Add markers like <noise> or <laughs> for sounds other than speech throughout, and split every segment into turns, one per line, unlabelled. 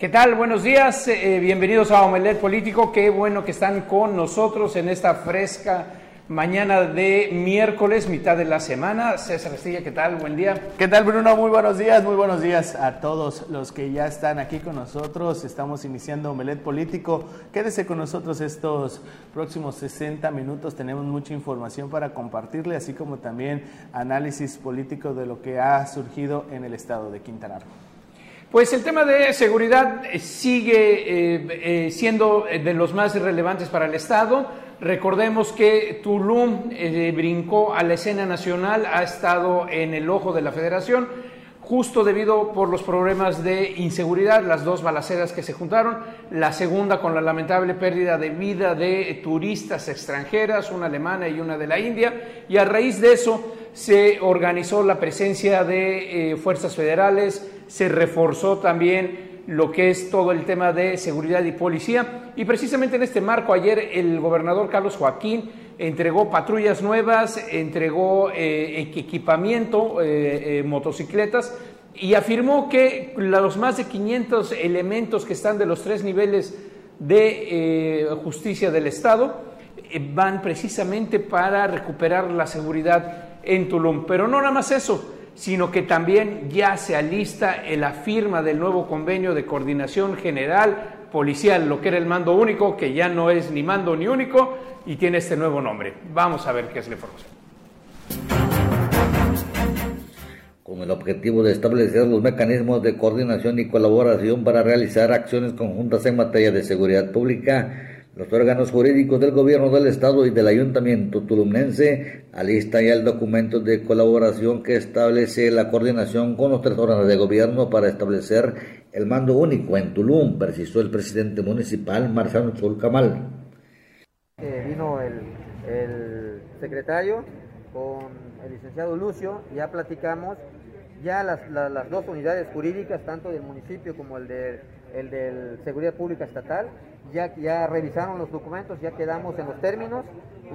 ¿Qué tal? Buenos días, eh, bienvenidos a Omelet Político. Qué bueno que están con nosotros en esta fresca mañana de miércoles, mitad de la semana. César Estilla, ¿qué tal? Buen día.
¿Qué tal, Bruno? Muy buenos días, muy buenos días a todos los que ya están aquí con nosotros. Estamos iniciando Omelet Político. Quédese con nosotros estos próximos 60 minutos. Tenemos mucha información para compartirle, así como también análisis político de lo que ha surgido en el estado de Quintana Roo.
Pues el tema de seguridad sigue eh, eh, siendo de los más relevantes para el Estado. Recordemos que Tulum eh, brincó a la escena nacional, ha estado en el ojo de la federación, justo debido por los problemas de inseguridad, las dos balaceras que se juntaron, la segunda con la lamentable pérdida de vida de turistas extranjeras, una alemana y una de la India, y a raíz de eso se organizó la presencia de eh, fuerzas federales, se reforzó también lo que es todo el tema de seguridad y policía. Y precisamente en este marco, ayer el gobernador Carlos Joaquín entregó patrullas nuevas, entregó eh, equipamiento, eh, eh, motocicletas, y afirmó que los más de 500 elementos que están de los tres niveles de justicia del Estado van precisamente para recuperar la seguridad en Tulum. Pero no nada más eso, sino que también ya se alista la firma del nuevo convenio de coordinación general policial, lo que era el mando único, que ya no es ni mando ni único y tiene este nuevo nombre. Vamos a ver qué es la información.
Con el objetivo de establecer los mecanismos de coordinación y colaboración para realizar acciones conjuntas en materia de seguridad pública, los órganos jurídicos del gobierno del estado y del ayuntamiento tulumnense alistan ya el documento de colaboración que establece la coordinación con los tres órganos de gobierno para establecer el mando único en Tulum, precisó el presidente municipal Marciano Zulcamal.
Eh, vino el, secretario con el licenciado Lucio, ya platicamos, ya las, las dos unidades jurídicas, tanto del municipio como el de el de Seguridad Pública Estatal, ya, ya revisaron los documentos, ya quedamos en los términos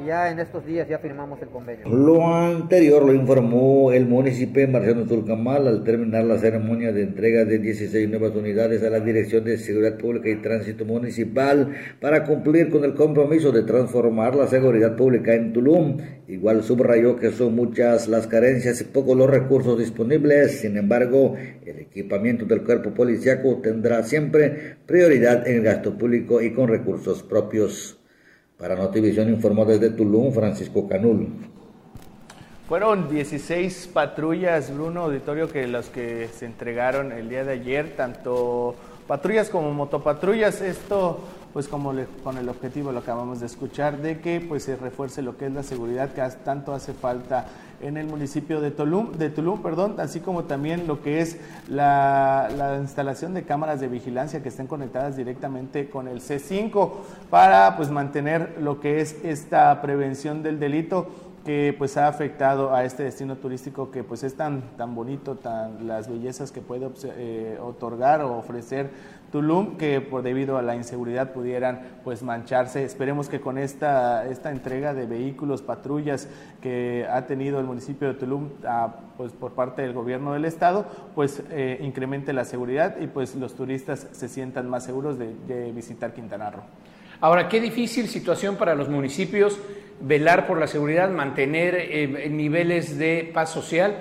y ya en estos días ya firmamos el convenio.
Lo anterior lo informó el municipio Marciano Turcamal al terminar la ceremonia de entrega de 16 nuevas unidades a la Dirección de Seguridad Pública y Tránsito Municipal para cumplir con el compromiso de transformar la seguridad pública en Tulum. Igual subrayó que son muchas las carencias y pocos los recursos disponibles, sin embargo, el equipamiento del cuerpo policiaco tendrá siempre prioridad en el gasto público y con recursos propios. Para Notivisión informó desde Tulum Francisco Canul.
Fueron 16 patrullas, Bruno Auditorio, que los que se entregaron el día de ayer, tanto patrullas como motopatrullas. Esto pues como con el objetivo lo acabamos de escuchar de que pues se refuerce lo que es la seguridad que tanto hace falta en el municipio de Tulum, de Tulum, perdón, así como también lo que es la, la instalación de cámaras de vigilancia que estén conectadas directamente con el C5 para pues mantener lo que es esta prevención del delito que pues ha afectado a este destino turístico que pues es tan tan bonito, tan las bellezas que puede eh, otorgar o ofrecer Tulum que por debido a la inseguridad pudieran pues mancharse. Esperemos que con esta esta entrega de vehículos, patrullas que ha tenido el municipio de Tulum pues por parte del gobierno del estado, pues eh, incremente la seguridad y pues los turistas se sientan más seguros de, de visitar Quintana Roo.
Ahora, qué difícil situación para los municipios velar por la seguridad, mantener eh, niveles de paz social,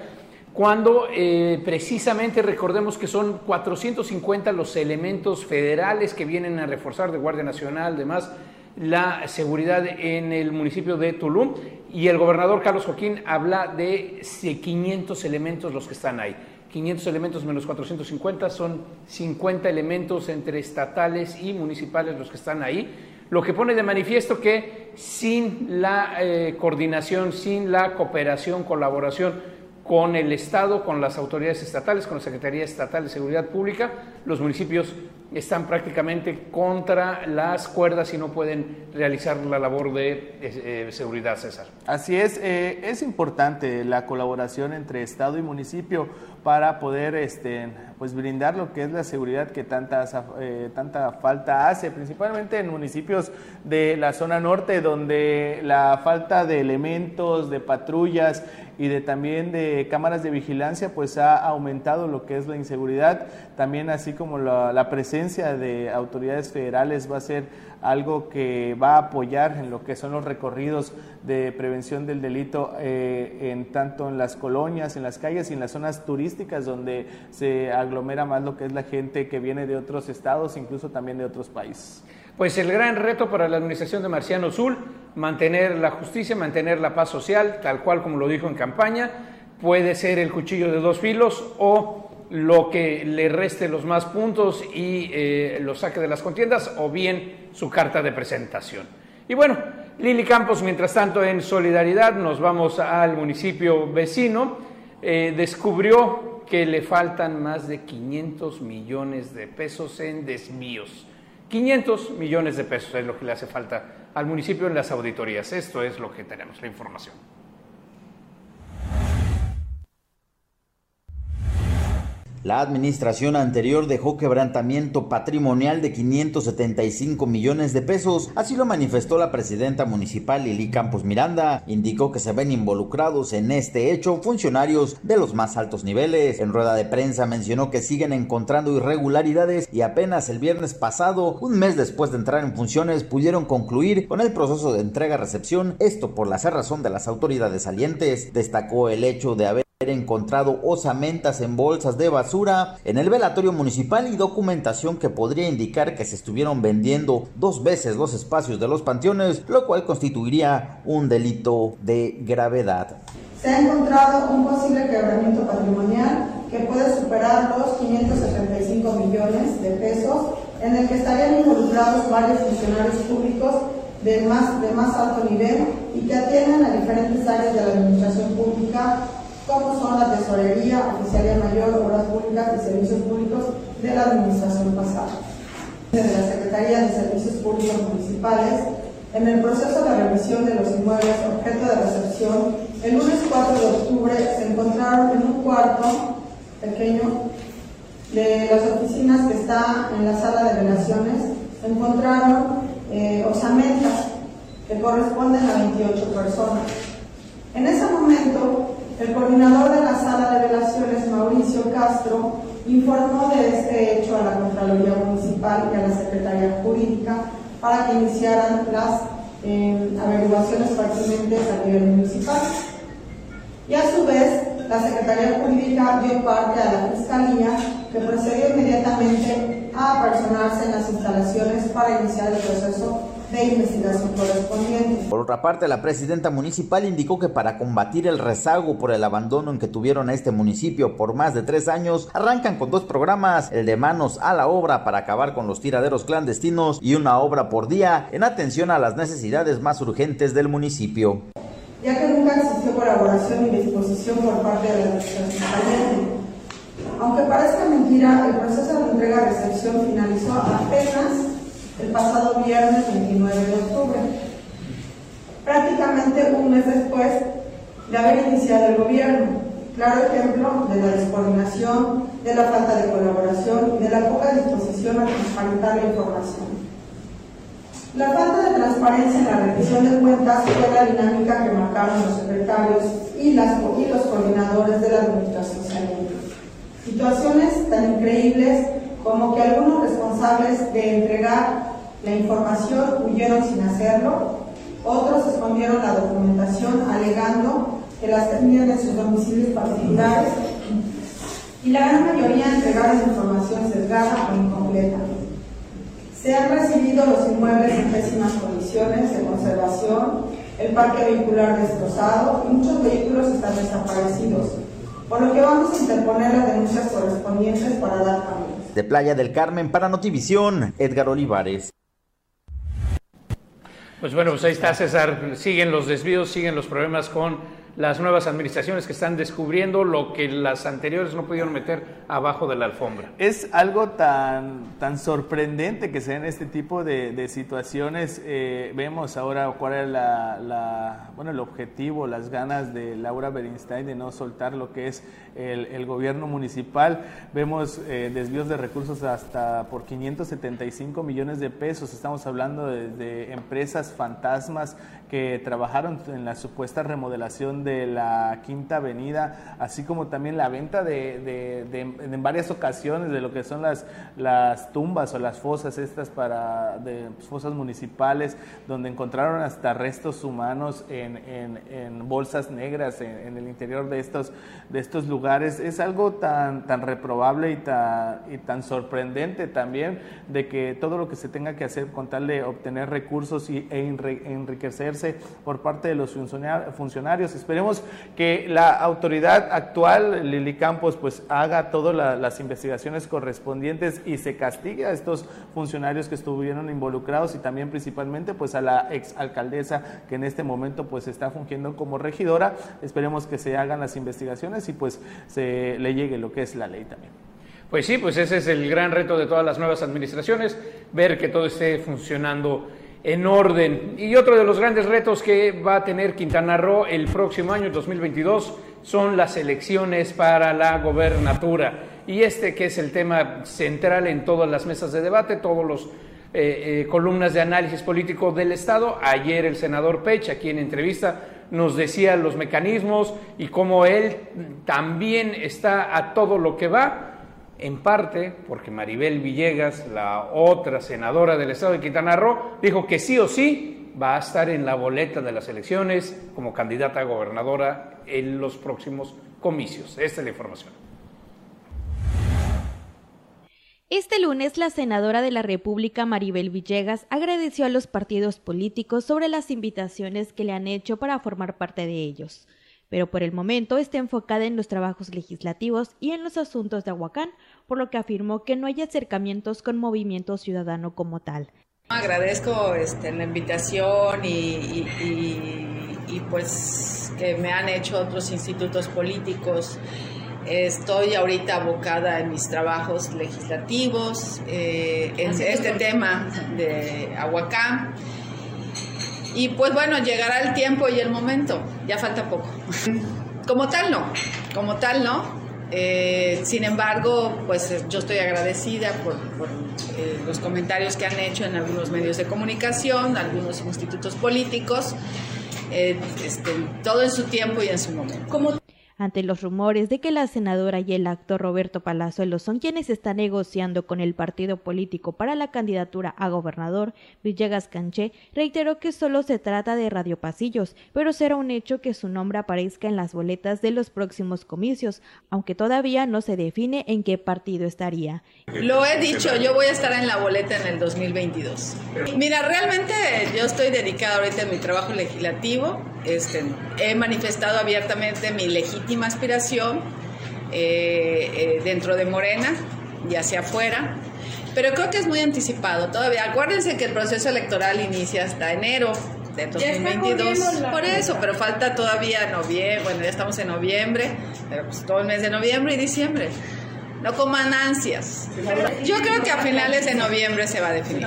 cuando eh, precisamente recordemos que son 450 los elementos federales que vienen a reforzar de Guardia Nacional, demás, la seguridad en el municipio de Tulum y el gobernador Carlos Joaquín habla de 500 elementos los que están ahí. 500 elementos menos 450 son 50 elementos entre estatales y municipales los que están ahí lo que pone de manifiesto que sin la eh, coordinación, sin la cooperación, colaboración con el Estado, con las autoridades estatales, con la Secretaría Estatal de Seguridad Pública, los municipios están prácticamente contra las cuerdas y no pueden realizar la labor de eh, seguridad, César.
Así es, eh, es importante la colaboración entre Estado y municipio para poder este, pues brindar lo que es la seguridad que tanta, eh, tanta falta hace, principalmente en municipios de la zona norte, donde la falta de elementos, de patrullas y de también de cámaras de vigilancia, pues ha aumentado lo que es la inseguridad, también así como la, la presencia de autoridades federales va a ser algo que va a apoyar en lo que son los recorridos de prevención del delito eh, en tanto en las colonias, en las calles y en las zonas turísticas donde se aglomera más lo que es la gente que viene de otros estados, incluso también de otros países.
Pues el gran reto para la administración de Marciano Sul, mantener la justicia, mantener la paz social, tal cual como lo dijo en campaña, puede ser el cuchillo de dos filos o lo que le reste los más puntos y eh, lo saque de las contiendas o bien su carta de presentación. Y bueno, Lili Campos, mientras tanto, en solidaridad, nos vamos al municipio vecino, eh, descubrió que le faltan más de 500 millones de pesos en desvíos. 500 millones de pesos es lo que le hace falta al municipio en las auditorías. Esto es lo que tenemos, la información.
La administración anterior dejó quebrantamiento patrimonial de 575 millones de pesos, así lo manifestó la presidenta municipal Lili Campos Miranda. Indicó que se ven involucrados en este hecho funcionarios de los más altos niveles. En rueda de prensa mencionó que siguen encontrando irregularidades y apenas el viernes pasado, un mes después de entrar en funciones, pudieron concluir con el proceso de entrega-recepción, esto por la cerrazón de las autoridades salientes. Destacó el hecho de haber encontrado osamentas en bolsas de basura en el velatorio municipal y documentación que podría indicar que se estuvieron vendiendo dos veces los espacios de los panteones, lo cual constituiría un delito de gravedad.
Se ha encontrado un posible quebramiento patrimonial que puede superar los 575 millones de pesos, en el que estarían involucrados varios funcionarios públicos de más, de más alto nivel y que atienden a diferentes áreas de la administración pública como son la tesorería, oficialía mayor, obras públicas y servicios públicos de la administración pasada. De la Secretaría de Servicios Públicos Municipales, en el proceso de revisión de los inmuebles objeto de recepción, el lunes 4 de octubre se encontraron en un cuarto pequeño de las oficinas que está en la sala de relaciones, encontraron eh, osamentas que corresponden a 28 personas. En ese momento, el coordinador de la sala de relaciones, Mauricio Castro, informó de este hecho a la Contraloría Municipal y a la Secretaría Jurídica para que iniciaran las eh, averiguaciones pertinentes a nivel municipal. Y a su vez, la Secretaría Jurídica dio parte a la Fiscalía, que procedió inmediatamente a apersonarse en las instalaciones para iniciar el proceso investigación correspondiente.
Por otra parte, la presidenta municipal indicó que para combatir el rezago por el abandono en que tuvieron a este municipio por más de tres años, arrancan con dos programas, el de manos a la obra para acabar con los tiraderos clandestinos y una obra por día en atención a las necesidades más urgentes del municipio.
Ya que nunca existió colaboración y disposición por parte de la administración aunque parezca mentira, el proceso de entrega-recepción finalizó apenas el pasado viernes 29 de octubre, prácticamente un mes después de haber iniciado el gobierno. Claro ejemplo de la descoordinación, de la falta de colaboración y de la poca disposición a transparentar la información. La falta de transparencia en la rendición de cuentas fue la dinámica que marcaron los secretarios y, las, y los coordinadores de la administración saliente. Situaciones tan increíbles como que algunos responsables de entregar la información huyeron sin hacerlo, otros escondieron la documentación alegando que las tenían en sus domicilios particulares y la gran mayoría entregaron información sesgada o incompleta. Se han recibido los inmuebles en pésimas condiciones de conservación, el parque vehicular destrozado y muchos vehículos están desaparecidos, por lo que vamos a interponer las denuncias correspondientes para dar caminos.
De Playa del Carmen para Notivisión, Edgar Olivares.
Pues bueno, pues ahí está César, siguen los desvíos, siguen los problemas con las nuevas administraciones que están descubriendo lo que las anteriores no pudieron meter abajo de la alfombra.
Es algo tan, tan sorprendente que se den este tipo de, situaciones. Eh, vemos ahora cuál es la, bueno, el objetivo, las ganas de Laura Berinstein de no soltar lo que es el, gobierno municipal. Vemos eh, desvíos de recursos hasta por 575 millones de pesos. Estamos hablando de, de empresas fantasmas que trabajaron en la supuesta remodelación de la Quinta Avenida, así como también la venta de, en varias ocasiones de lo que son las, las tumbas o las fosas estas para de fosas municipales, donde encontraron hasta restos humanos en, en, bolsas negras en, el interior de estos, de estos lugares. Es algo tan, tan reprobable y tan, y tan sorprendente también de que todo lo que se tenga que hacer con tal de obtener recursos y, e enriquecerse por parte de los funcionarios. Esperemos que la autoridad actual, Lili Campos, pues haga todas las investigaciones correspondientes y se castigue a estos funcionarios que estuvieron involucrados y también principalmente pues a la ex alcaldesa que en este momento pues está fungiendo como regidora. Esperemos que se hagan las investigaciones y pues se le llegue lo que es la ley también.
Pues sí, pues ese es el gran reto de todas las nuevas administraciones, ver que todo esté funcionando en orden. Y otro de los grandes retos que va a tener Quintana Roo el próximo año, 2022, son las elecciones para la gobernatura. Y este que es el tema central en todas las mesas de debate, todos los eh, eh, columnas de análisis político del Estado. Ayer el senador Pech, aquí en entrevista, nos decía los mecanismos y cómo él también está a todo lo que va en parte porque Maribel Villegas, la otra senadora del estado de Quintana Roo, dijo que sí o sí va a estar en la boleta de las elecciones como candidata a gobernadora en los próximos comicios. Esta es la información.
Este lunes, la senadora de la República, Maribel Villegas, agradeció a los partidos políticos sobre las invitaciones que le han hecho para formar parte de ellos pero por el momento está enfocada en los trabajos legislativos y en los asuntos de Aguacán, por lo que afirmó que no hay acercamientos con movimiento ciudadano como tal.
Agradezco este, la invitación y, pues que me han hecho otros institutos políticos. Estoy ahorita abocada en mis trabajos legislativos, eh, en este tema de Aguacán. Y pues bueno, llegará el tiempo y el momento, ya falta poco. <laughs> Como tal no, como tal no. Eh, sin embargo, pues yo estoy agradecida por, eh, los comentarios que han hecho en algunos medios de comunicación, algunos institutos políticos, eh, este, todo en su tiempo y en su momento
ante los rumores de que la senadora y el actor Roberto Palazuelo son quienes están negociando con el partido político para la candidatura a gobernador, Villegas Canché reiteró que solo se trata de radiopasillos, pero será un hecho que su nombre aparezca en las boletas de los próximos comicios, aunque todavía no se define en qué partido estaría.
Lo he dicho, yo voy a estar en la boleta en el 2022. Mira, realmente yo estoy dedicada ahorita a mi trabajo legislativo, este, he manifestado abiertamente mi legítima aspiración eh, eh, dentro de Morena y hacia afuera, pero creo que es muy anticipado todavía. Acuérdense que el proceso electoral inicia hasta enero de 2022. Por eso, pero falta todavía noviembre, bueno, ya estamos en noviembre, pero pues todo el mes de noviembre y diciembre. No coman ansias. Yo creo que a finales de noviembre se va a definir.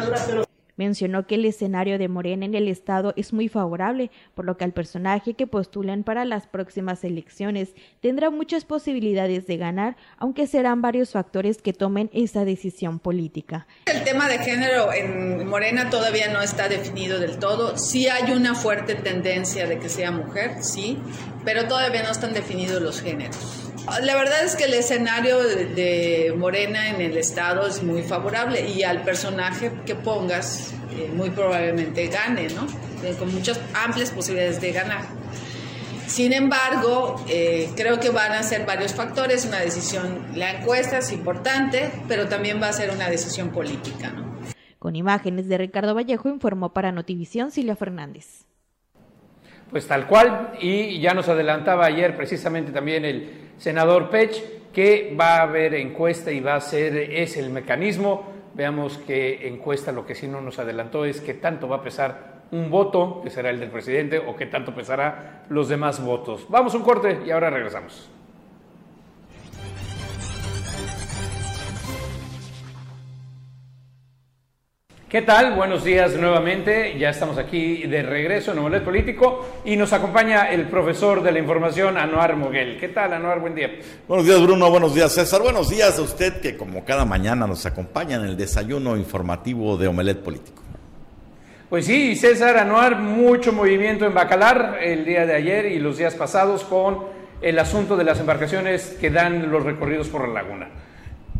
Mencionó que el escenario de Morena en el Estado es muy favorable, por lo que al personaje que postulan para las próximas elecciones tendrá muchas posibilidades de ganar, aunque serán varios factores que tomen esa decisión política.
El tema de género en Morena todavía no está definido del todo. Sí hay una fuerte tendencia de que sea mujer, sí, pero todavía no están definidos los géneros. La verdad es que el escenario de, Morena en el Estado es muy favorable y al personaje que pongas eh, muy probablemente gane, ¿no? Eh, con muchas amplias posibilidades de ganar. Sin embargo, eh, creo que van a ser varios factores, una decisión, la encuesta es importante, pero también va a ser una decisión política, ¿no?
Con imágenes de Ricardo Vallejo informó para Notivisión Silvia Fernández.
Pues tal cual, y ya nos adelantaba ayer precisamente también el senador Pech que va a haber encuesta y va a ser, es el mecanismo. Veamos qué encuesta, lo que sí no nos adelantó es que tanto va a pesar un voto, que será el del presidente, o qué tanto pesará los demás votos. Vamos un corte y ahora regresamos. ¿Qué tal? Buenos días nuevamente. Ya estamos aquí de regreso en Omelet Político y nos acompaña el profesor de la información, Anuar Moguel. ¿Qué tal, Anuar? Buen día.
Buenos días, Bruno. Buenos días, César. Buenos días a usted que como cada mañana nos acompaña en el desayuno informativo de Omelet Político.
Pues sí, César Anuar, mucho movimiento en Bacalar el día de ayer y los días pasados con el asunto de las embarcaciones que dan los recorridos por la laguna.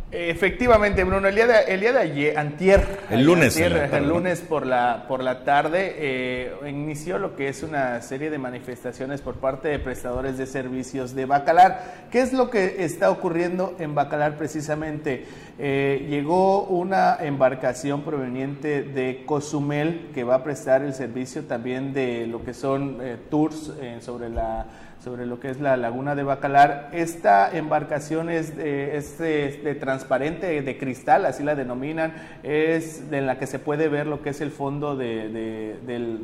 Efectivamente, Bruno, el día de, el día de ayer, antier,
el lunes,
el lunes por la, por la tarde, eh, inició lo que es una serie de manifestaciones por parte de prestadores de servicios de Bacalar. ¿Qué es lo que está ocurriendo en Bacalar precisamente? Eh, llegó una embarcación proveniente de Cozumel que va a prestar el servicio también de lo que son eh, tours sobre la sobre lo que es la laguna de Bacalar. Esta embarcación es, de, transparente, de cristal, así la denominan, es de la que se puede ver lo que es el fondo de,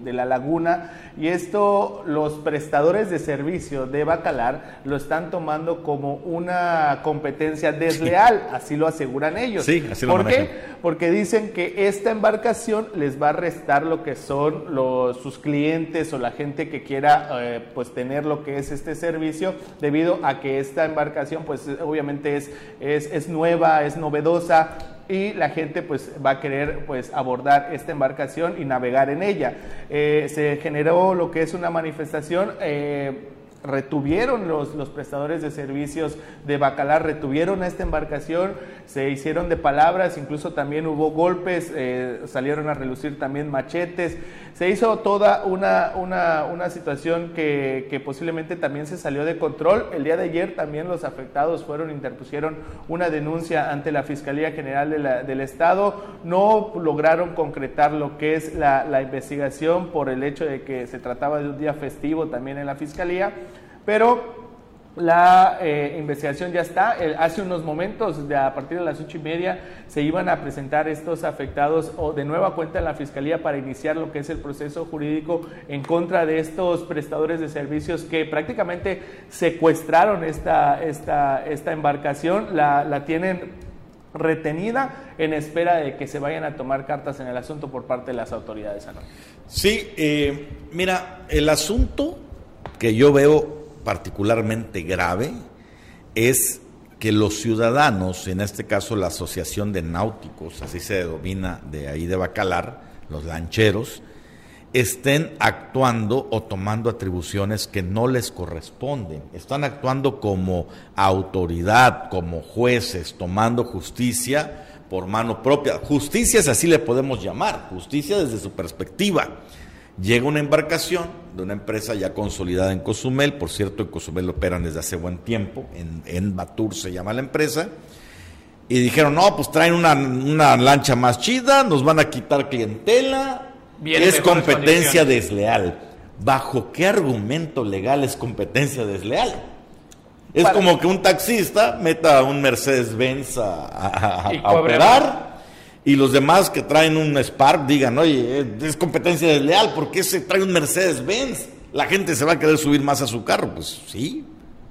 la laguna. Y esto los prestadores de servicio de Bacalar lo están tomando como una competencia desleal, así lo aseguran ellos.
Sí, así lo
¿Por qué? Porque dicen que esta embarcación les va a restar lo que son los, sus clientes o la gente que quiera eh, pues tener lo que es este servicio debido a que esta embarcación pues obviamente es, es, nueva, es novedosa y la gente pues va a querer pues abordar esta embarcación y navegar en ella. Eh, se generó lo que es una manifestación eh, retuvieron los, los, prestadores de servicios de Bacalar, retuvieron esta embarcación, se hicieron de palabras, incluso también hubo golpes, eh, salieron a relucir también machetes, se hizo toda una, una, una situación que, que, posiblemente también se salió de control. El día de ayer también los afectados fueron, interpusieron una denuncia ante la Fiscalía General del Estado, no lograron concretar lo que es la, la investigación por el hecho de que se trataba de un día festivo también en la Fiscalía. Pero la eh, investigación ya está. hace unos momentos, de, a partir de las ocho y media, se iban a presentar estos afectados o de nueva cuenta en la Fiscalía para iniciar lo que es el proceso jurídico en contra de estos prestadores de servicios que prácticamente secuestraron esta, esta, esta embarcación, la, la tienen retenida en espera de que se vayan a tomar cartas en el asunto por parte de las autoridades.
Sí, eh, mira, el asunto que yo veo particularmente grave es que los ciudadanos, en este caso la Asociación de Náuticos, así se denomina de ahí de Bacalar, los lancheros, estén actuando o tomando atribuciones que no les corresponden. Están actuando como autoridad, como jueces, tomando justicia por mano propia. Justicia es así le podemos llamar, justicia desde su perspectiva. Llega una embarcación de una empresa ya consolidada en Cozumel, por cierto, en Cozumel operan desde hace buen tiempo, en, en Batur se llama la empresa, y dijeron, no, pues traen una, lancha más chida, nos van a quitar clientela, es competencia desleal. ¿Bajo qué argumento legal es competencia desleal? Es como que un taxista meta un Mercedes-Benz a, a operar y los demás que traen un Spark digan, oye, es competencia desleal, ¿por qué se trae un Mercedes-Benz? La gente se va a querer subir más a su carro. Pues sí,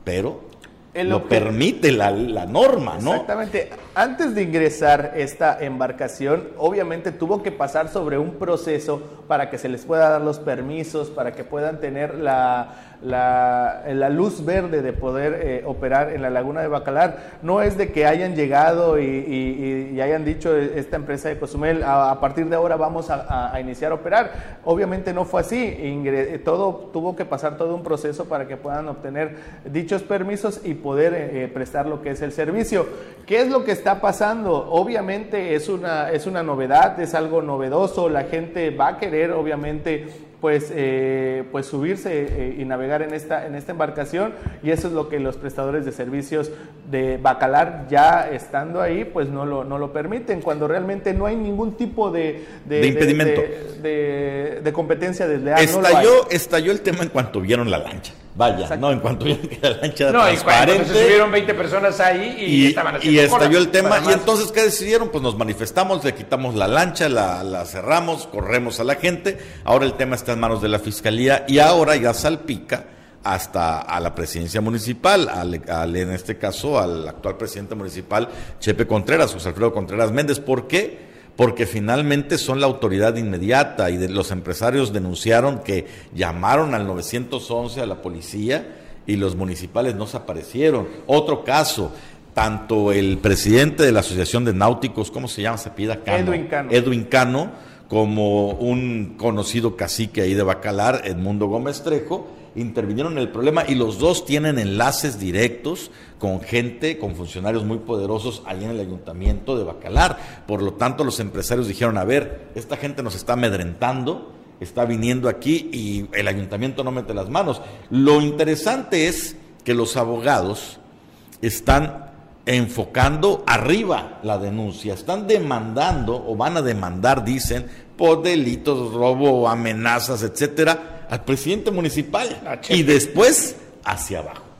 pero lo permite la, la, norma, ¿no?
Exactamente. Antes de ingresar esta embarcación, obviamente tuvo que pasar sobre un proceso para que se les pueda dar los permisos, para que puedan tener la la, luz verde de poder eh, operar en la laguna de Bacalar. No es de que hayan llegado y, hayan dicho eh, esta empresa de Cozumel, a, partir de ahora vamos a, iniciar a operar. Obviamente no fue así. Eh, todo tuvo que pasar todo un proceso para que puedan obtener dichos permisos y poder prestar lo que es el servicio. ¿Qué es lo que está pasando? Obviamente es una, es una novedad, es algo novedoso. La gente va a querer, obviamente, pues, eh, pues subirse eh, y navegar en esta, en esta embarcación y eso es lo que los prestadores de servicios de Bacalar ya estando ahí pues no lo, no lo permiten cuando realmente no hay ningún tipo de,
de, impedimento
de, competencia desleal.
Estalló, estalló el tema en cuanto vieron la lancha. Vaya, no, en cuanto vieron que la lancha era
no, transparente. se subieron 20 personas ahí y, estaban haciendo
Y estalló el tema. Y entonces, ¿qué decidieron? Pues nos manifestamos, le quitamos la lancha, la, la, cerramos, corremos a la gente. Ahora el tema está en manos de la fiscalía y ahora ya salpica hasta a la presidencia municipal, al, en este caso al actual presidente municipal, Chepe Contreras, José Alfredo Contreras Méndez. ¿Por qué? Porque finalmente son la autoridad inmediata y de, los empresarios denunciaron que llamaron al 911 a la policía y los municipales no se aparecieron. Otro caso, tanto el presidente de la Asociación de Náuticos, ¿cómo se llama? Se pida
Edwin Cano.
Edwin Cano como un conocido cacique ahí de Bacalar, Edmundo Gómez Trejo, intervinieron en el problema y los dos tienen enlaces directos con gente, con funcionarios muy poderosos ahí en el ayuntamiento de Bacalar. Por lo tanto, los empresarios dijeron, a ver, esta gente nos está amedrentando, está viniendo aquí y el ayuntamiento no mete las manos. Lo interesante es que los abogados están enfocando arriba la denuncia, están demandando o van a demandar, dicen, por delitos, robo, amenazas, etcétera, al presidente municipal y después hacia abajo.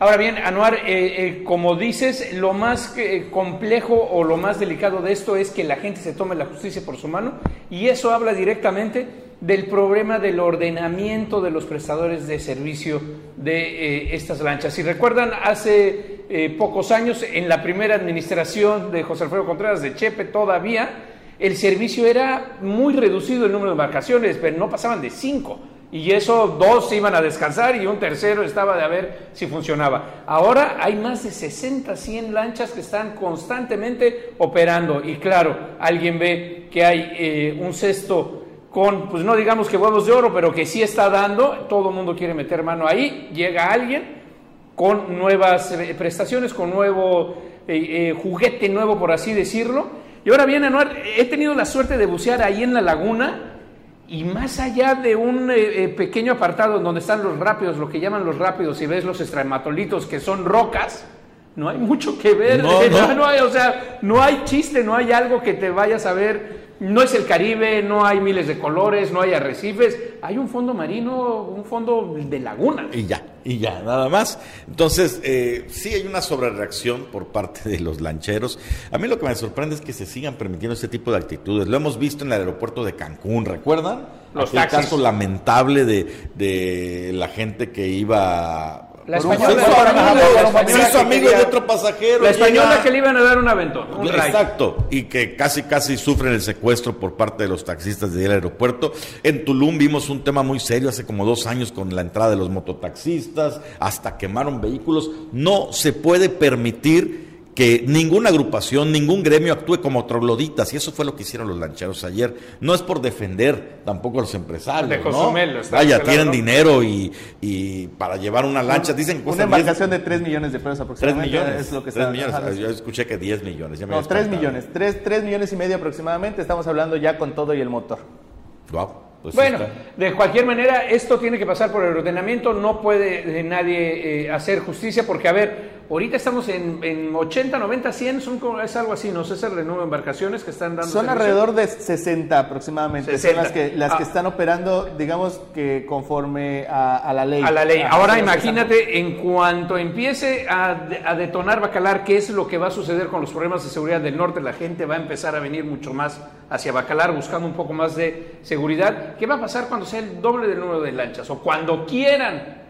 Ahora bien, Anuar, eh, eh, como dices, lo más eh, complejo o lo más delicado de esto es que la gente se tome la justicia por su mano y eso habla directamente del problema del ordenamiento de los prestadores de servicio de estas lanchas. Si recuerdan, hace pocos años, en la primera administración de José Alfredo Contreras de Chepe todavía, el servicio era muy reducido el número de embarcaciones, pero no pasaban de cinco. Y eso dos iban a descansar y un tercero estaba de a ver si funcionaba. Ahora hay más de 60, 100 lanchas que están constantemente operando. Y claro, alguien ve que hay eh, un cesto con, pues no digamos que huevos de oro, pero que sí está dando, todo el mundo quiere meter mano ahí, llega alguien con nuevas eh, prestaciones, con nuevo eh, juguete nuevo, por así decirlo, y ahora bien, Anuar, he tenido la suerte de bucear ahí en la laguna y más allá de un eh, eh, pequeño apartado donde están los rápidos, lo que llaman los rápidos, y ves los estramatolitos que son rocas, no hay mucho que ver. <laughs> No, hay, o sea, no hay chiste, no hay algo que te vayas a ver. No es el Caribe, no hay miles de colores, no hay arrecifes, hay un fondo marino, un fondo de laguna.
Y ya, y ya, nada más. Entonces, eh, sí hay una sobrereacción por parte de los lancheros. A mí lo que me sorprende es que se sigan permitiendo este tipo de actitudes. Lo hemos visto en el aeropuerto de Cancún, ¿recuerdan? Los El caso lamentable de, de la gente que iba
la española,
hizo amigo de otro pasajero.
La española que le iban a dar un aventón.
Exacto. Y que casi, casi sufren el secuestro por parte de los taxistas del aeropuerto. En Tulum vimos un tema muy serio hace como dos años con la entrada de los mototaxistas. Hasta quemaron vehículos. No se puede permitir que ninguna agrupación, ningún gremio actúe como trogloditas, y eso fue lo que hicieron los lancheros ayer. No es por defender tampoco a los empresarios. De ¿no? Vaya, tienen dinero y, y, para llevar una lancha, dicen
que Una embarcación de 3 millones de pesos aproximadamente.
3 millones. Es lo que 3 millones. Yo escuché que 10 millones.
no, 3 millones. 3, 3 millones y medio aproximadamente. Estamos hablando ya con todo y el motor.
Wow.
Pues bueno, de cualquier manera, esto tiene que pasar por el ordenamiento, no puede nadie eh, hacer justicia, porque, a ver, ahorita estamos en, 80, 90, 100, son es algo así, no sé, es el de embarcaciones que están dando.
Son alrededor de 60 aproximadamente, son las que, las que ah. están operando, digamos que conforme a, la ley.
A la ley. Ahora imagínate, en cuanto empiece a, a detonar Bacalar, ¿qué es lo que va a suceder con los problemas de seguridad del norte? La gente va a empezar a venir mucho más hacia Bacalar buscando un poco más de seguridad. ¿Qué va a pasar cuando sea el doble del número de lanchas? O cuando quieran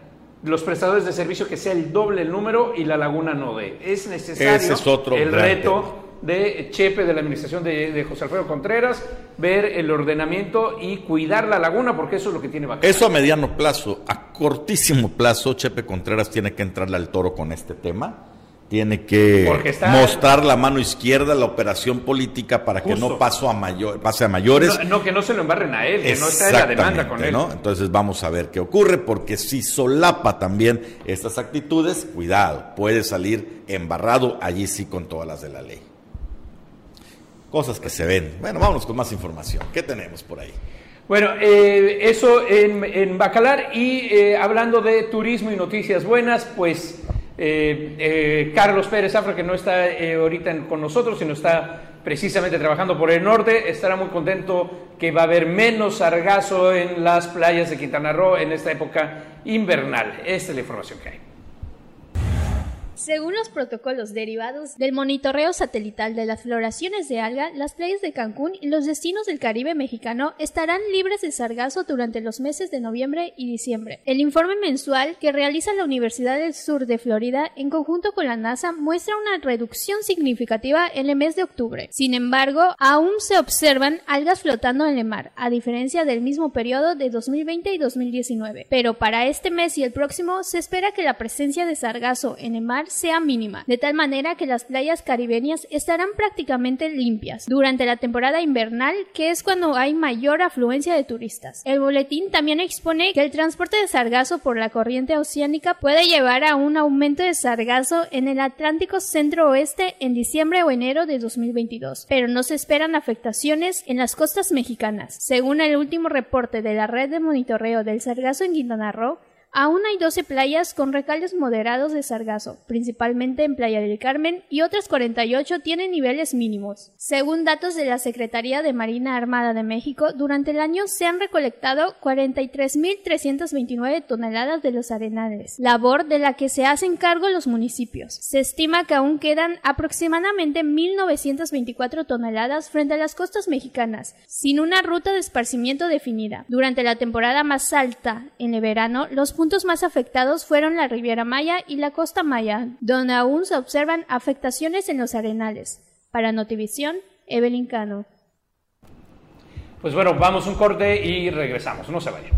los prestadores de servicio que sea el doble el número y la laguna no dé. Es necesario el reto de Chepe, de la administración de, José Alfredo Contreras, ver el ordenamiento y cuidar la laguna, porque eso es lo que tiene
Bacalar. Eso a mediano plazo, a cortísimo plazo, Chepe Contreras tiene que entrarle al toro con este tema tiene que mostrar la mano izquierda la operación política para que no paso a mayor, pase a mayores.
No, que no se lo embarren a él, que no esté la demanda con él. ¿no?
Entonces vamos a ver qué ocurre, porque si solapa también estas actitudes, cuidado, puede salir embarrado allí sí con todas las de la ley. Cosas que se ven. Bueno, vámonos con más información. ¿Qué tenemos por ahí?
Bueno, eh, eso en, Bacalar y eh, hablando de turismo y noticias buenas, pues eh, eh, Carlos Pérez Afra, que no está eh, ahorita con nosotros, sino está precisamente trabajando por el norte, estará muy contento que va a haber menos sargazo en las playas de Quintana Roo en esta época invernal. Esta es la información que hay.
Según los protocolos derivados del monitoreo satelital de las floraciones de alga, las playas de Cancún y los destinos del Caribe mexicano estarán libres de sargazo durante los meses de noviembre y diciembre. El informe mensual que realiza la Universidad del Sur de Florida en conjunto con la NASA muestra una reducción significativa en el mes de octubre. Sin embargo, aún se observan algas flotando en el mar, a diferencia del mismo periodo de 2020 y 2019. Pero para este mes y el próximo se espera que la presencia de sargazo en el mar sea mínima, de tal manera que las playas caribeñas estarán prácticamente limpias durante la temporada invernal, que es cuando hay mayor afluencia de turistas. El boletín también expone que el transporte de sargazo por la corriente oceánica puede llevar a un aumento de sargazo en el Atlántico centro-oeste en diciembre o enero de 2022, pero no se esperan afectaciones en las costas mexicanas. Según el último reporte de la red de monitoreo del sargazo en Quintana Aún hay 12 playas con recalles moderados de sargazo, principalmente en Playa del Carmen, y otras 48 tienen niveles mínimos. Según datos de la Secretaría de Marina Armada de México, durante el año se han recolectado 43.329 toneladas de los arenales, labor de la que se hacen cargo los municipios. Se estima que aún quedan aproximadamente 1.924 toneladas frente a las costas mexicanas, sin una ruta de esparcimiento definida. Durante la temporada más alta, en el verano, los más afectados fueron la Riviera Maya y la Costa Maya, donde aún se observan afectaciones en los arenales. Para Notivisión, Evelyn Cano.
Pues bueno, vamos un corte y regresamos. No se vayan.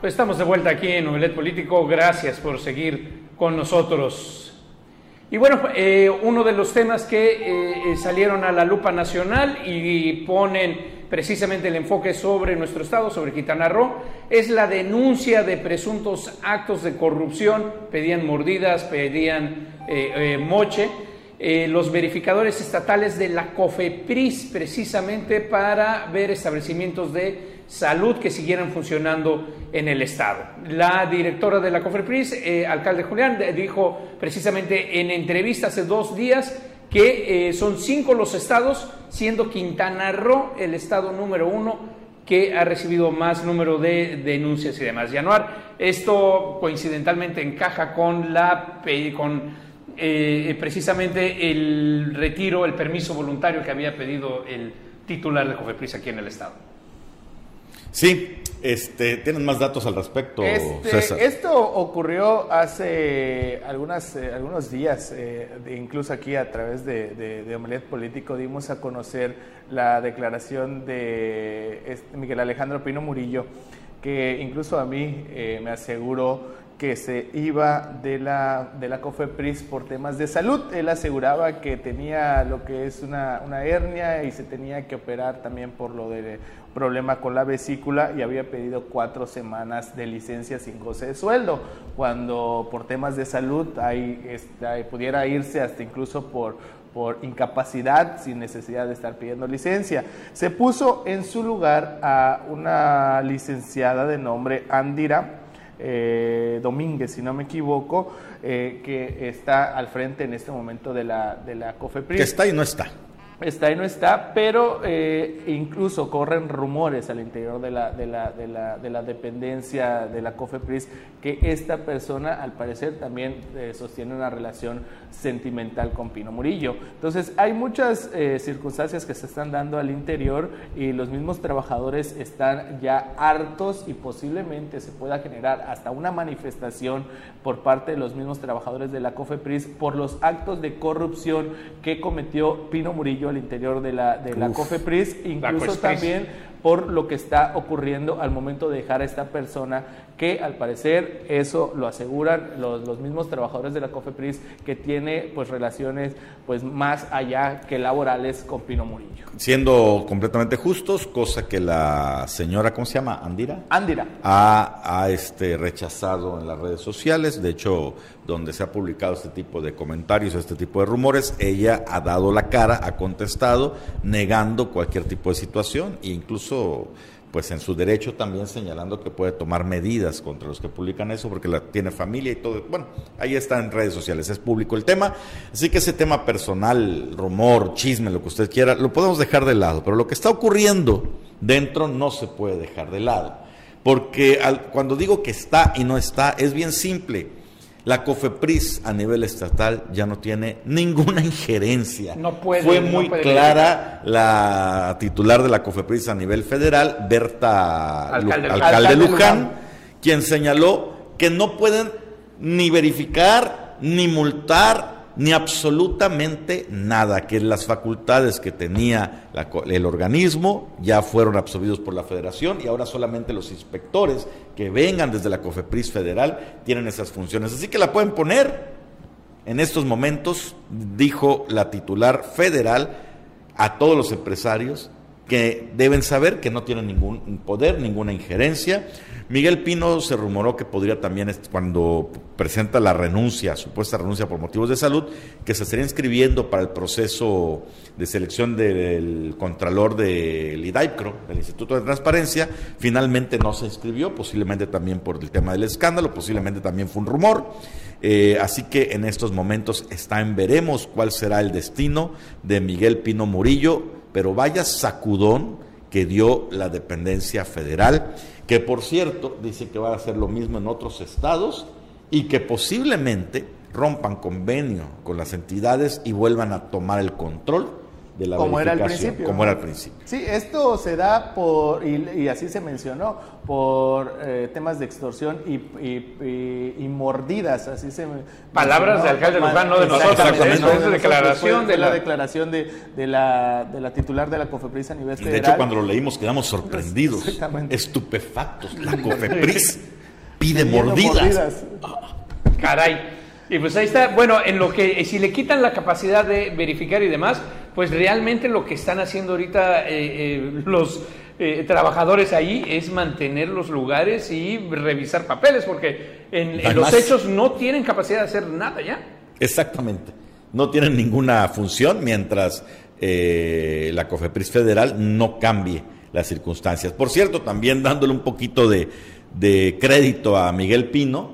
Pues estamos de vuelta aquí en Novelet Político. Gracias por seguir con nosotros. Y bueno, eh, uno de los temas que eh, salieron a la lupa nacional y ponen precisamente el enfoque sobre nuestro estado, sobre Quintana Roo, es la denuncia de presuntos actos de corrupción, pedían mordidas, pedían eh, moche, los verificadores estatales de la COFEPRIS precisamente para ver establecimientos de salud que siguieran funcionando en el Estado. La directora de la COFEPRIS, eh, alcalde Julián, dijo precisamente en entrevista hace dos días que eh, son cinco los estados, siendo Quintana Roo el estado número uno que ha recibido más número de denuncias y demás. Yanuar, esto coincidentalmente encaja con la con eh, precisamente el retiro, el permiso voluntario que había pedido el titular de COFEPRIS aquí en el estado.
Sí, este, tienen más datos al respecto,
este,
César.
Esto ocurrió hace algunas, eh, algunos días, eh, incluso aquí a través de, de, Omelet Político dimos a conocer la declaración de este, Miguel Alejandro Pino Murillo, que incluso a mí eh, me aseguró que se iba de la, de la COFEPRIS por temas de salud. Él aseguraba que tenía lo que es una, una hernia y se tenía que operar también por lo de problema con la vesícula y había pedido cuatro semanas de licencia sin goce de sueldo, cuando por temas de salud hay, este, pudiera irse hasta incluso por, por incapacidad sin necesidad de estar pidiendo licencia. Se puso en su lugar a una licenciada de nombre Andira eh, Domínguez, si no me equivoco, eh, que está al frente en este momento de la, de la COFEPRIS.
Que está y no está
está y no está, pero eh, incluso corren rumores al interior de la, de, de, la, de la, dependencia de la COFEPRIS que esta persona al parecer también eh, sostiene una relación sentimental con Pino Murillo. Entonces hay muchas eh, circunstancias que se están dando al interior y los mismos trabajadores están ya hartos y posiblemente se pueda generar hasta una manifestación por parte de los mismos trabajadores de la COFEPRIS por los actos de corrupción que cometió Pino Murillo al interior de la, de la COFEPRIS, incluso también por lo que está ocurriendo al momento de dejar a esta persona que al parecer eso lo aseguran los, los, mismos trabajadores de la COFEPRIS que tiene pues relaciones pues más allá que laborales con Pino Murillo.
Siendo completamente justos, cosa que la señora, ¿cómo se llama? Andira.
Andira.
Ha, ha este, rechazado en las redes sociales, de hecho, donde se ha publicado este tipo de comentarios, este tipo de rumores, ella ha dado la cara, ha contestado, negando cualquier tipo de situación e incluso pues en su derecho también señalando que puede tomar medidas contra los que publican eso porque la, tiene familia y todo. Bueno, ahí está en redes sociales, es público el tema. Así que ese tema personal, rumor, chisme, lo que usted quiera, lo podemos dejar de lado. Pero lo que está ocurriendo dentro no se puede dejar de lado. Porque cuando digo que está y no está, es bien simple la COFEPRIS a nivel estatal ya no tiene ninguna <laughs> injerencia.
No puede.
Fue muy clara la titular de la COFEPRIS a nivel federal, Berta alcalde, Luján, quien señaló que no pueden ni verificar, ni multar, ni absolutamente nada, que las facultades que tenía el organismo ya fueron absorbidos por la federación y ahora solamente los inspectores que vengan desde la COFEPRIS federal tienen esas funciones. Así que la pueden poner en estos momentos, dijo la titular federal a todos los empresarios que deben saber que no tienen ningún poder, ninguna injerencia, Miguel Pino se rumoró que podría también, cuando presenta la renuncia, supuesta renuncia por motivos de salud, que se estaría inscribiendo para el proceso de selección del Contralor del IDAIPCRO, del Instituto de Transparencia. Finalmente no se inscribió, posiblemente también por el tema del escándalo, posiblemente también fue un rumor. Eh, así que en estos momentos está en veremos cuál será el destino de Miguel Pino Murillo, pero vaya sacudón que dio la dependencia federal que por cierto dice que va a hacer lo mismo en otros estados y que posiblemente rompan convenio con las entidades y vuelvan a tomar el control de la
como era al principio.
Como era al principio.
Sí, esto se da por, y, así se mencionó, por eh, temas de extorsión y, y, mordidas, así se
Palabras del alcalde Luján, no de nosotros, es declaración de
la, declaración de, de, la, de la titular de la COFEPRIS a nivel federal.
De hecho, cuando lo leímos quedamos sorprendidos, estupefactos. La COFEPRIS pide mordidas.
Caray. Y pues ahí está, bueno, en lo que si le quitan la capacidad de verificar y demás, pues realmente lo que están haciendo ahorita eh, eh, los eh, trabajadores ahí es mantener los lugares y revisar papeles, porque en, los hechos no tienen capacidad de hacer nada ya.
Exactamente, no tienen ninguna función mientras la COFEPRIS federal no cambie las circunstancias. Por cierto, también dándole un poquito de, de crédito a Miguel Pino,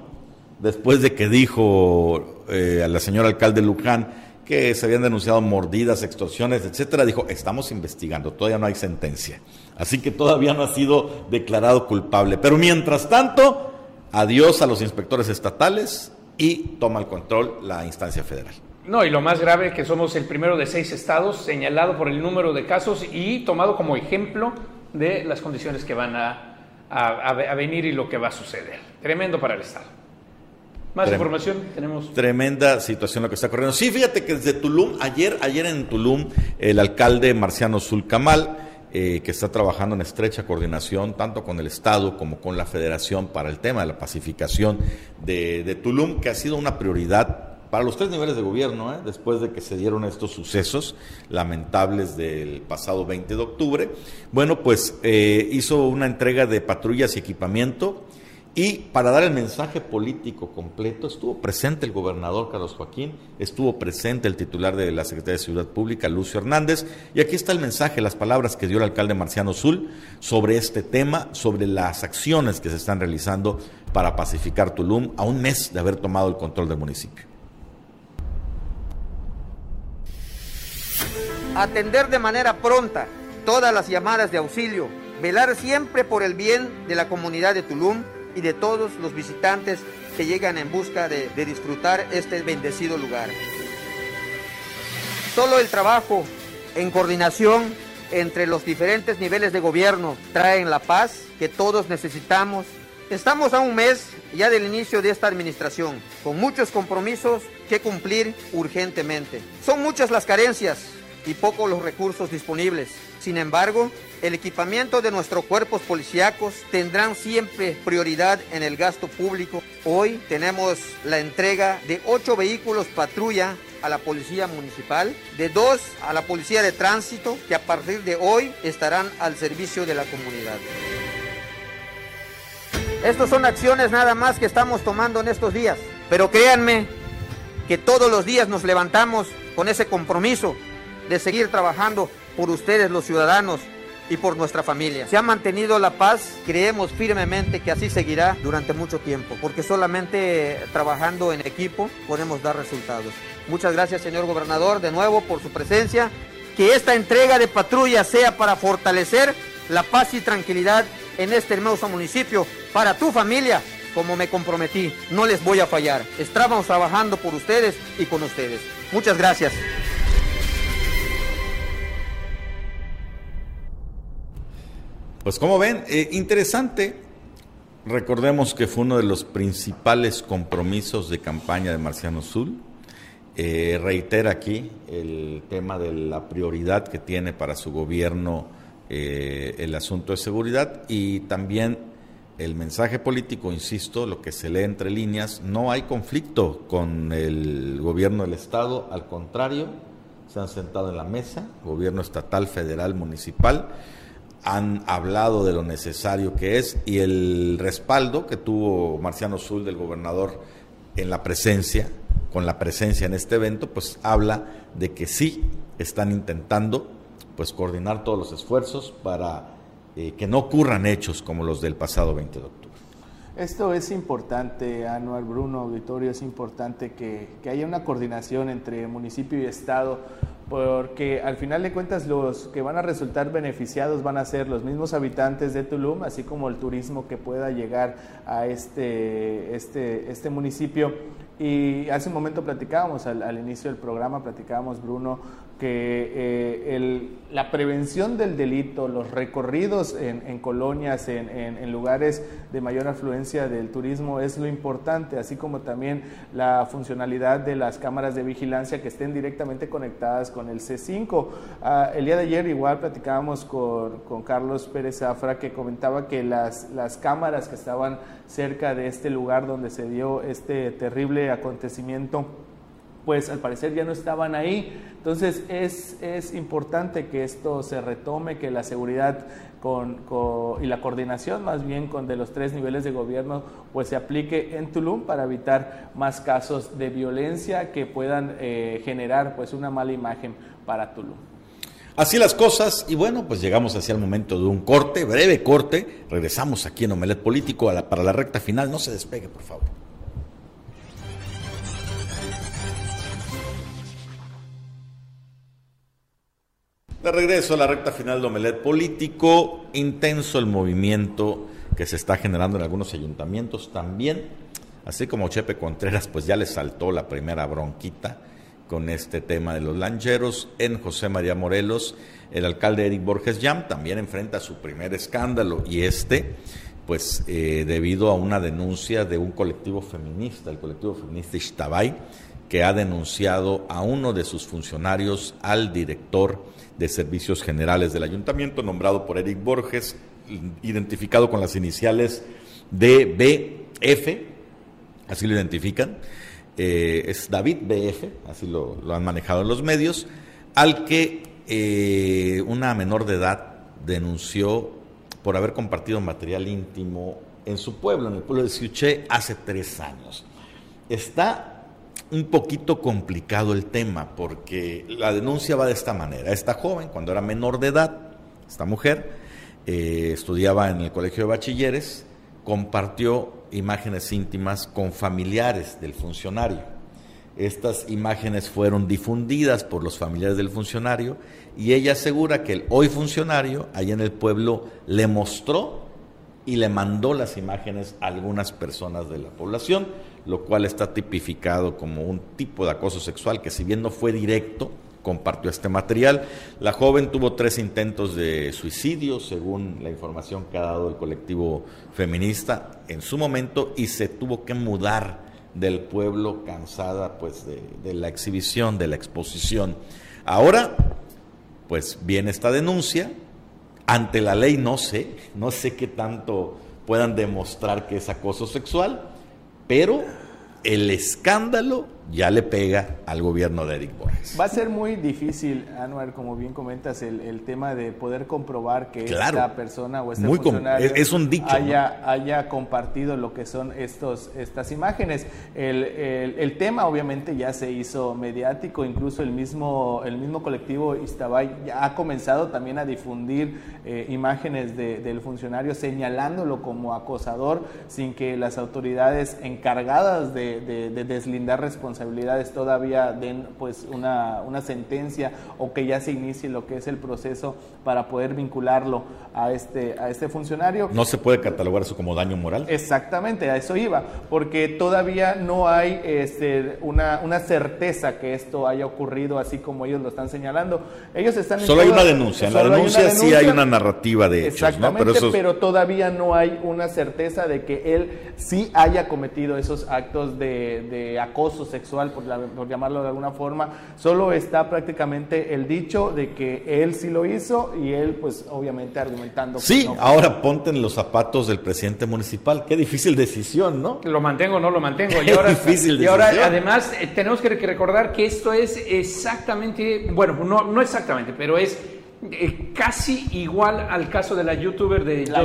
después de que dijo eh, a la señora alcalde Luján que se habían denunciado mordidas, extorsiones, etcétera, dijo, estamos investigando, todavía no hay sentencia. Así que todavía no ha sido declarado culpable. Pero mientras tanto, adiós a los inspectores estatales y toma el control la instancia federal.
No, y lo más grave es que somos el primero de seis estados señalado por el número de casos y tomado como ejemplo de las condiciones que van a, a venir y lo que va a suceder. Tremendo para el Estado. Más información tenemos.
Tremenda situación lo que está corriendo. Sí, fíjate que desde Tulum, ayer, ayer en Tulum, el alcalde Marciano Zulcamal, eh, que está trabajando en estrecha coordinación tanto con el Estado como con la Federación para el tema de la pacificación de, de Tulum, que ha sido una prioridad para los tres niveles de gobierno, ¿eh? después de que se dieron estos sucesos lamentables del pasado 20 de octubre. Bueno, pues eh, hizo una entrega de patrullas y equipamiento y para dar el mensaje político completo, estuvo presente el gobernador Carlos Joaquín, estuvo presente el titular de la Secretaría de Ciudad Pública, Lucio Hernández, y aquí está el mensaje, las palabras que dio el alcalde Marciano Zul sobre este tema, sobre las acciones que se están realizando para pacificar Tulum a un mes de haber tomado el control del municipio.
Atender de manera pronta todas las llamadas de auxilio, velar siempre por el bien de la comunidad de Tulum y de todos los visitantes que llegan en busca de, disfrutar este bendecido lugar. Solo el trabajo en coordinación entre los diferentes niveles de gobierno traen la paz que todos necesitamos. Estamos a un mes ya del inicio de esta administración, con muchos compromisos que cumplir urgentemente. Son muchas las carencias y pocos los recursos disponibles. Sin embargo, el equipamiento de nuestros cuerpos policíacos tendrán siempre prioridad en el gasto público. Hoy tenemos la entrega de ocho vehículos patrulla a la policía municipal, de dos a la policía de tránsito, que a partir de hoy estarán al servicio de la comunidad. Estas son acciones nada más que estamos tomando en estos días, pero créanme que todos los días nos levantamos con ese compromiso de seguir trabajando por ustedes los ciudadanos y por nuestra familia. Se ha mantenido la paz, creemos firmemente que así seguirá durante mucho tiempo, porque solamente trabajando en equipo podemos dar resultados. Muchas gracias, señor gobernador, de nuevo por su presencia. Que esta entrega de patrulla sea para fortalecer la paz y tranquilidad en este hermoso municipio, para tu familia, como me comprometí. No les voy a fallar. Estamos trabajando por ustedes y con ustedes. Muchas gracias.
Pues como ven, eh, interesante. Recordemos que fue uno de los principales compromisos de campaña de Marciano Sul eh, reitera aquí el tema de la prioridad que tiene para su gobierno eh, el asunto de seguridad y también el mensaje político, insisto, lo que se lee entre líneas, no hay conflicto con el gobierno del Estado, al contrario, se han sentado en la mesa, gobierno estatal, federal, municipal, han hablado de lo necesario que es y el respaldo que tuvo Marciano Zul del gobernador en la presencia, con la presencia en este evento, pues habla de que sí están intentando pues coordinar todos los esfuerzos para eh, que no ocurran hechos como los del pasado 20 de octubre.
Esto es importante, Anual Bruno Auditorio, es importante que, que haya una coordinación entre municipio y Estado porque al final de cuentas los que van a resultar beneficiados van a ser los mismos habitantes de Tulum, así como el turismo que pueda llegar a este, este, este municipio. Y hace un momento platicábamos, al, al inicio del programa, platicábamos, Bruno, que eh, el, la prevención del delito, los recorridos en, colonias, en, lugares de mayor afluencia del turismo es lo importante, así como también la funcionalidad de las cámaras de vigilancia que estén directamente conectadas con el C5. Ah, el día de ayer igual platicábamos con, con, Carlos Pérez Zafra que comentaba que las, las cámaras que estaban cerca de este lugar donde se dio este terrible acontecimiento, pues al parecer ya no estaban ahí. Entonces es, es importante que esto se retome, que la seguridad con, y la coordinación más bien con de los tres niveles de gobierno pues se aplique en Tulum para evitar más casos de violencia que puedan eh, generar pues una mala imagen para Tulum.
Así las cosas, y bueno, pues llegamos hacia el momento de un corte, breve corte. Regresamos aquí en Omelet Político para la recta final. No se despegue, por favor. De regreso a la recta final de Omelet Político, intenso el movimiento que se está generando en algunos ayuntamientos también, así como Chepe Contreras, pues ya le saltó la primera bronquita con este tema de los lancheros en José María Morelos. El alcalde Eric Borges Yam también enfrenta su primer escándalo y este, pues eh, debido a una denuncia de un colectivo feminista, el colectivo feminista Ixtabay, que ha denunciado a uno de sus funcionarios, al director de Servicios Generales del Ayuntamiento, nombrado por Eric Borges, identificado con las iniciales DBF, así lo identifican, eh, es David BF, así lo, han manejado en los medios, al que eh, una menor de edad denunció por haber compartido material íntimo en su pueblo, en el pueblo de Siuché, hace tres años. Está un poquito complicado el tema porque la denuncia va de esta manera. Esta joven, cuando era menor de edad, esta mujer, eh, estudiaba en el colegio de bachilleres, compartió imágenes íntimas con familiares del funcionario. Estas imágenes fueron difundidas por los familiares del funcionario y ella asegura que el hoy funcionario allá en el pueblo le mostró y le mandó las imágenes a algunas personas de la población lo cual está tipificado como un tipo de acoso sexual que si bien no fue directo, compartió este material. La joven tuvo tres intentos de suicidio, según la información que ha dado el colectivo feminista en su momento, y se tuvo que mudar del pueblo cansada pues de, de la exhibición, de la exposición. Ahora, pues viene esta denuncia, ante la ley no sé, no sé qué tanto puedan demostrar que es acoso sexual, pero el escándalo ya le pega al gobierno de Eric Borges.
Va a ser muy difícil, Anuar, como bien comentas, el, tema de poder comprobar que esta persona o este funcionario
es, un dicho,
haya, haya, compartido lo que son estos, estas imágenes. El, tema obviamente ya se hizo mediático, incluso el mismo, el mismo colectivo Istabay ya ha comenzado también a difundir eh, imágenes del funcionario señalándolo como acosador sin que las autoridades encargadas de, de deslindar responsabilidades responsabilidades todavía den pues una, una sentencia o que ya se inicie lo que es el proceso para poder vincularlo a este, a este funcionario.
¿No se puede catalogar eso como daño moral?
Exactamente, a eso iba, porque todavía no hay este, una, una certeza que esto haya ocurrido así como ellos lo están señalando. Ellos están
Solo hay una denuncia, en la denuncia, sí hay una narrativa de hechos,
Exactamente, Pero, pero todavía no hay una certeza de que él sí haya cometido esos actos de, de acoso sexual sexual, por, por, llamarlo de alguna forma. Solo está prácticamente el dicho de que él sí lo hizo y él, pues, obviamente argumentando.
Sí, ahora ponte en los zapatos del presidente municipal. Qué difícil decisión, ¿no?
Lo mantengo o no lo mantengo. y ahora, difícil Y ahora, además, eh, tenemos que recordar que esto es exactamente, bueno, no, no exactamente, pero es eh, casi igual al caso de la youtuber de la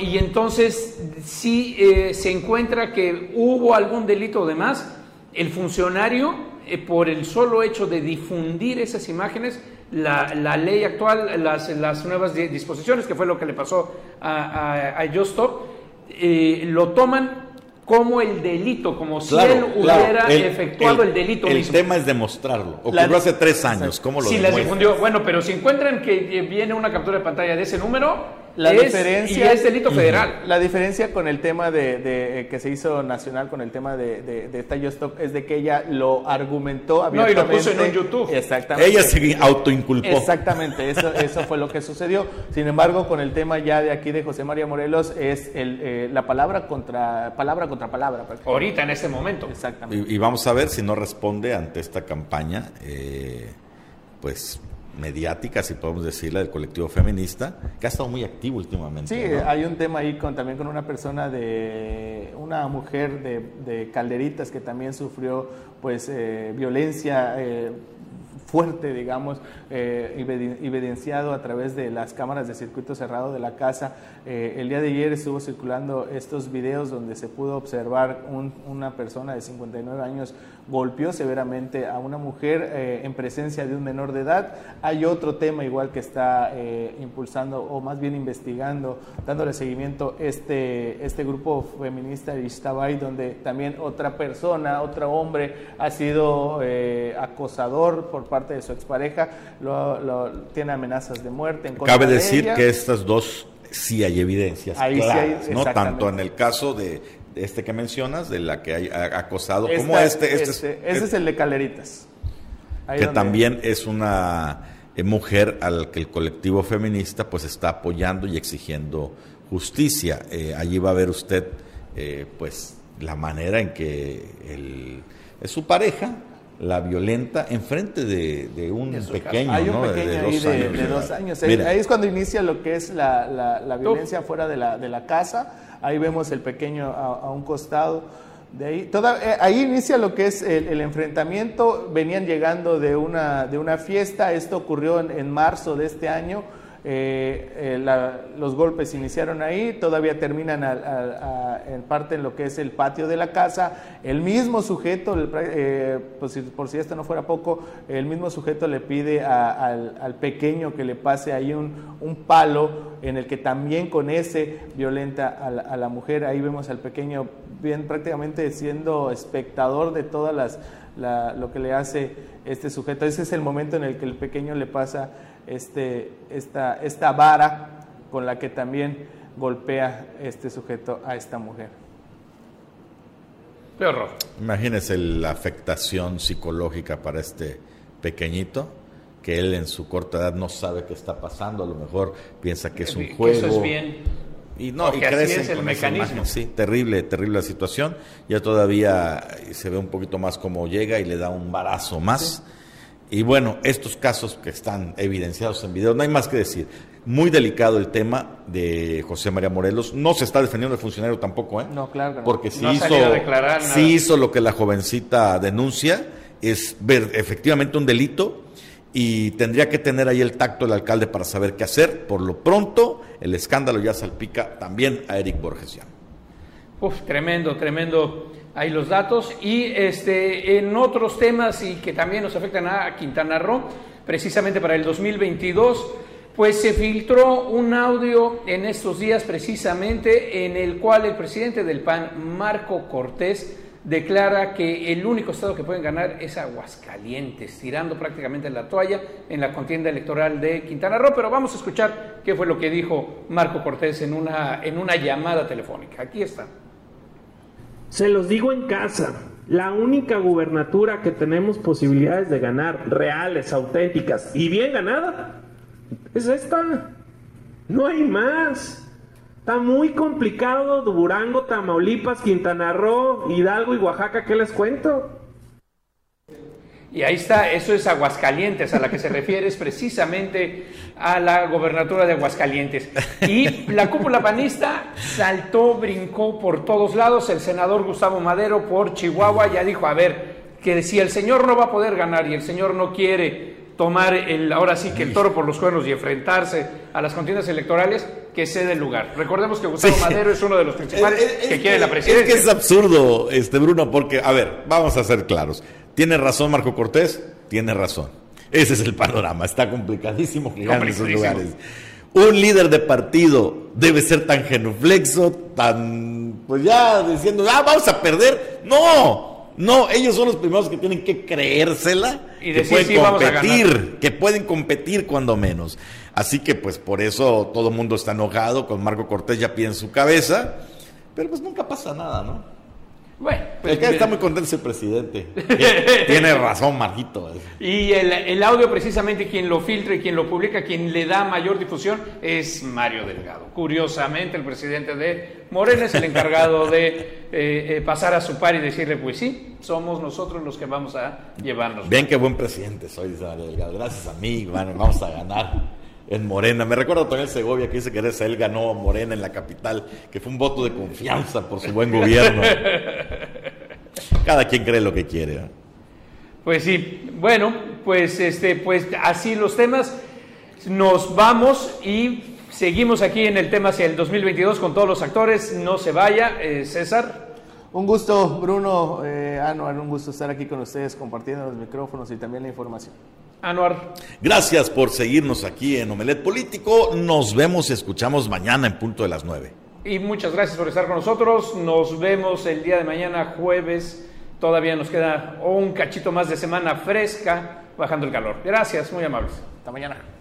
y entonces, si eh, se encuentra que hubo algún delito de más, el funcionario, eh, por el solo hecho de difundir esas imágenes, la, la ley actual, las, las, nuevas disposiciones, que fue lo que le pasó a, a, eh, lo toman como el delito, como si él hubiera efectuado el, delito
el tema es demostrarlo. Ocurrió hace tres años. ¿Cómo lo
Si las difundió. Bueno, pero si encuentran que viene una captura de pantalla de ese número, la diferencia, y es delito federal.
La diferencia con el tema de, eh, que se hizo nacional, con el tema de, de, de es de que ella lo argumentó abiertamente.
No, y lo puso en un YouTube.
Exactamente. Ella se autoinculpó.
Exactamente, eso, eso fue lo que sucedió. Sin embargo, con el tema ya de aquí de José María Morelos, es el, eh, la palabra contra palabra contra palabra.
Ahorita, en este momento.
Exactamente. Y, vamos a ver si no responde ante esta campaña, eh, pues mediática, si podemos decirla, del colectivo feminista, que ha estado muy activo últimamente.
Sí, hay un tema ahí con, también con una persona de, una mujer de, de Calderitas que también sufrió pues eh, violencia. Eh, fuerte, digamos, eh, evidenciado a través de las cámaras de circuito cerrado de la casa. Eh, el día de ayer estuvo circulando estos videos donde se pudo observar una persona de 59 años golpeó severamente a una mujer eh, en presencia de un menor de edad. Hay otro tema igual que está impulsando o más bien investigando, dándole seguimiento este, este grupo feminista de Ishtabay, donde también otra persona, otro hombre ha sido acosador por parte de su expareja, lo, tiene amenazas de muerte. En
Cabe decir que estas dos sí hay evidencias claras, ¿no? Tanto en el caso de, este que mencionas, de la que hay acosado, como este. Este,
este ese es el de Caleritas.
que también es una eh, mujer al que el colectivo feminista pues está apoyando y exigiendo justicia. Eh, allí va a ver usted eh, pues la manera en que el, es su pareja la violenta enfrente de, de un pequeño,
Hay un pequeño de, dos ahí de, dos años. Ahí es cuando inicia lo que es la, la, violencia fuera de la, de la casa. Ahí vemos el pequeño a, un costado. De ahí, toda, eh, ahí inicia lo que es el, enfrentamiento. Venían llegando de una, de una fiesta. Esto ocurrió en, en marzo de este año. Eh, eh, los golpes iniciaron ahí, todavía terminan en parte en lo que es el patio de la casa. El mismo sujeto, eh, pues por si esto no fuera poco, el mismo sujeto le pide al, pequeño que le pase ahí un, palo en el que también con ese violenta a la, mujer. Ahí vemos al pequeño bien prácticamente siendo espectador de todas las lo que le hace este sujeto. Ese es el momento en el que el pequeño le pasa este, esta, esta vara con la que también golpea este sujeto a esta mujer.
Qué horror.
Imagínese la afectación psicológica para este pequeñito, que él en su corta edad no sabe qué está pasando, a lo mejor piensa que es un juego.
eso es bien.
Y no, y crece es el mecanismo. Sí, terrible, terrible la situación. Ya todavía se ve un poquito más cómo llega y le da un barazo más. Y bueno, estos casos que están evidenciados en video, no hay más que decir. Muy delicado el tema de José María Morelos. No se está defendiendo el funcionario tampoco, ¿eh?
No, claro.
Porque si hizo, hizo lo que la jovencita denuncia, es ver efectivamente un delito y tendría que tener ahí el tacto el alcalde para saber qué hacer. Por lo pronto, el escándalo ya salpica también a Eric Borgesian.
Uf, tremendo, tremendo ahí los datos. Y este, en otros temas y que también nos afectan a Quintana Roo, precisamente para el 2022, pues se filtró un audio en estos días precisamente en el cual el presidente del PAN, Marco Cortés, declara que el único estado que pueden ganar es Aguascalientes, tirando prácticamente la toalla en la contienda electoral de Quintana Roo. Pero vamos a escuchar qué fue lo que dijo Marco Cortés en una, en una llamada telefónica. Aquí está.
Se los digo en casa, la única gubernatura que tenemos posibilidades de ganar, reales, auténticas y bien ganada, es esta. No hay más. Está muy complicado Durango, Tamaulipas, Quintana Roo, Hidalgo y Oaxaca, ¿qué les cuento?
Y ahí está, eso es Aguascalientes, a la que se refiere es precisamente a la gobernatura de Aguascalientes. Y la cúpula panista saltó, brincó por todos lados. El senador Gustavo Madero por Chihuahua ya dijo, a ver, que si el señor no va a poder ganar y el señor no quiere tomar el, ahora sí que el toro por los cuernos y enfrentarse a las contiendas electorales, que cede el lugar. Recordemos que Gustavo Madero es uno de los principales que quiere la presidencia.
Es que es absurdo, este Bruno, porque, a ver, vamos a ser claros. ¿Tiene razón Marco Cortés? Tiene razón. Ese es el panorama. Está complicadísimo girar en esos lugares. Un líder de partido debe ser tan genuflexo, tan, pues ya diciendo, ah, vamos a perder. No, no, ellos son los primeros que tienen que creérsela y que pueden competir, que pueden competir cuando menos. Así que pues por eso todo el mundo está enojado con Marco Cortés ya pide en su cabeza, pero pues nunca pasa nada, ¿no? Bueno, pues, está muy contento ese presidente. <laughs> Tiene razón, Marquito.
Y el, el, audio, precisamente, quien lo filtra y quien lo publica, quien le da mayor difusión, es Mario Delgado. Curiosamente, el presidente de Morena es el encargado de eh, eh, pasar a su par y decirle, pues sí, somos nosotros los que vamos a llevarnos.
Bien, qué buen presidente soy, dice Mario Delgado. Gracias a mí, vamos a ganar en Morena. Me recuerdo también Segovia que dice que él ganó a Morena en la capital, que fue un voto de confianza por su buen gobierno. <laughs> Cada quien cree lo que quiere. ¿eh?
Pues sí, bueno, pues este, pues así los temas. Nos vamos y seguimos aquí en el tema hacia el 2022 con todos los actores. No se vaya, eh, César.
Un gusto, Bruno, eh, Anuar, un gusto estar aquí con ustedes compartiendo los micrófonos y también la información.
Anuar.
Gracias por seguirnos aquí en Omelet Político. Nos vemos y escuchamos mañana en punto de las 9.
Y muchas gracias por estar con nosotros. Nos vemos el día de mañana, jueves. Todavía nos queda un cachito más de semana fresca, bajando el calor. Gracias, muy amables.
Hasta mañana.